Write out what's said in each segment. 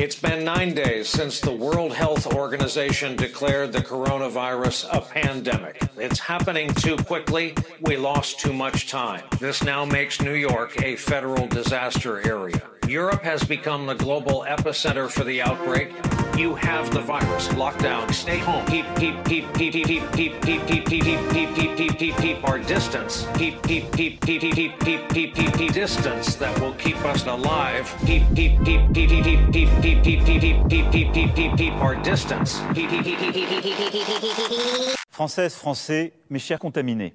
It's been nine days since the World Health Organization declared the coronavirus a pandemic. It's happening too quickly. We lost too much time. This now makes New York a federal disaster area. Europe has become the global epicenter for the outbreak. You have the virus. Lockdown. Stay home. Keep keep keep keep keep keep keep keep keep keep keep keep keep keep keep our distance. Keep keep keep keep keep keep keep keep keep keep distance that will keep us alive. Keep keep keep keep keep keep keep keep keep keep keep keep keep keep keep our distance. Françaises, Français, mes chers contaminés.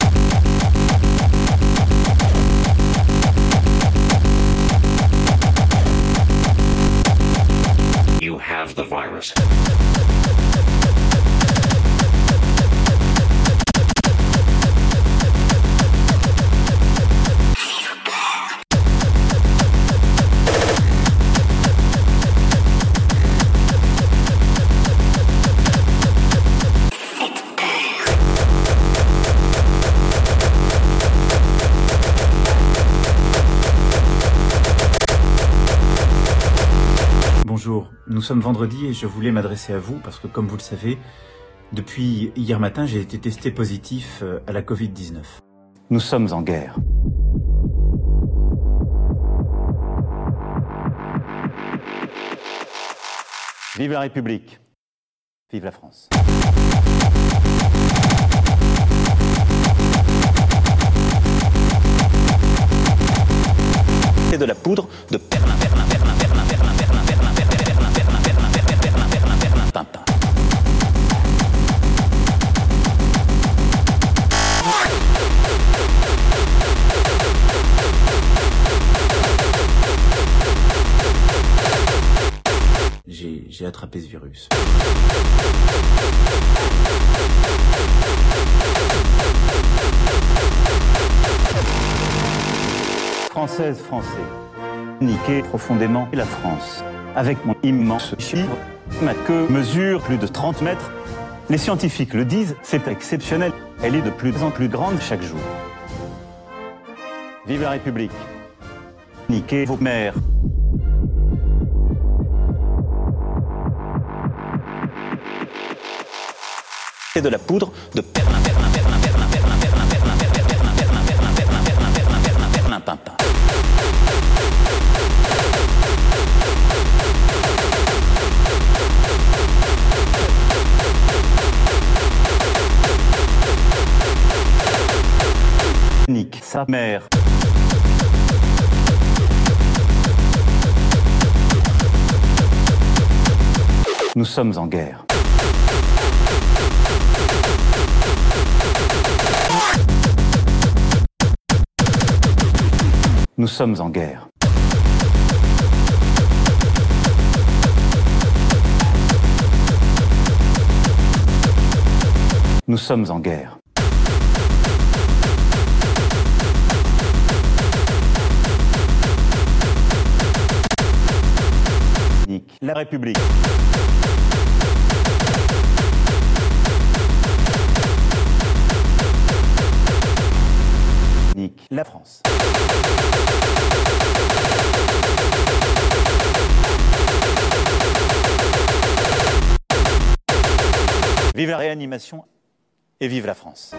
Bonjour, nous sommes vendredi et je voulais m'adresser à vous parce que comme vous le savez, depuis hier matin j'ai été testé positif euh, à la Covid-19. Nous sommes en guerre. Vive la République. Vive la France. C'est de la poudre de perlin, perlin, perlin, perlin, J'ai attrapé ce virus. Françaises, Français, niquez profondément la France. Avec mon immense chiffre, ma queue mesure plus de 30 mètres. Les scientifiques le disent, c'est exceptionnel. Elle est de plus en plus grande chaque jour. Vive la République. Niquez vos mères. c'est de la poudre de perlimpinpin. Nique sa mère. Nous sommes en guerre. Nous sommes en guerre. Nous sommes en guerre. La République. Vive la réanimation et vive la France.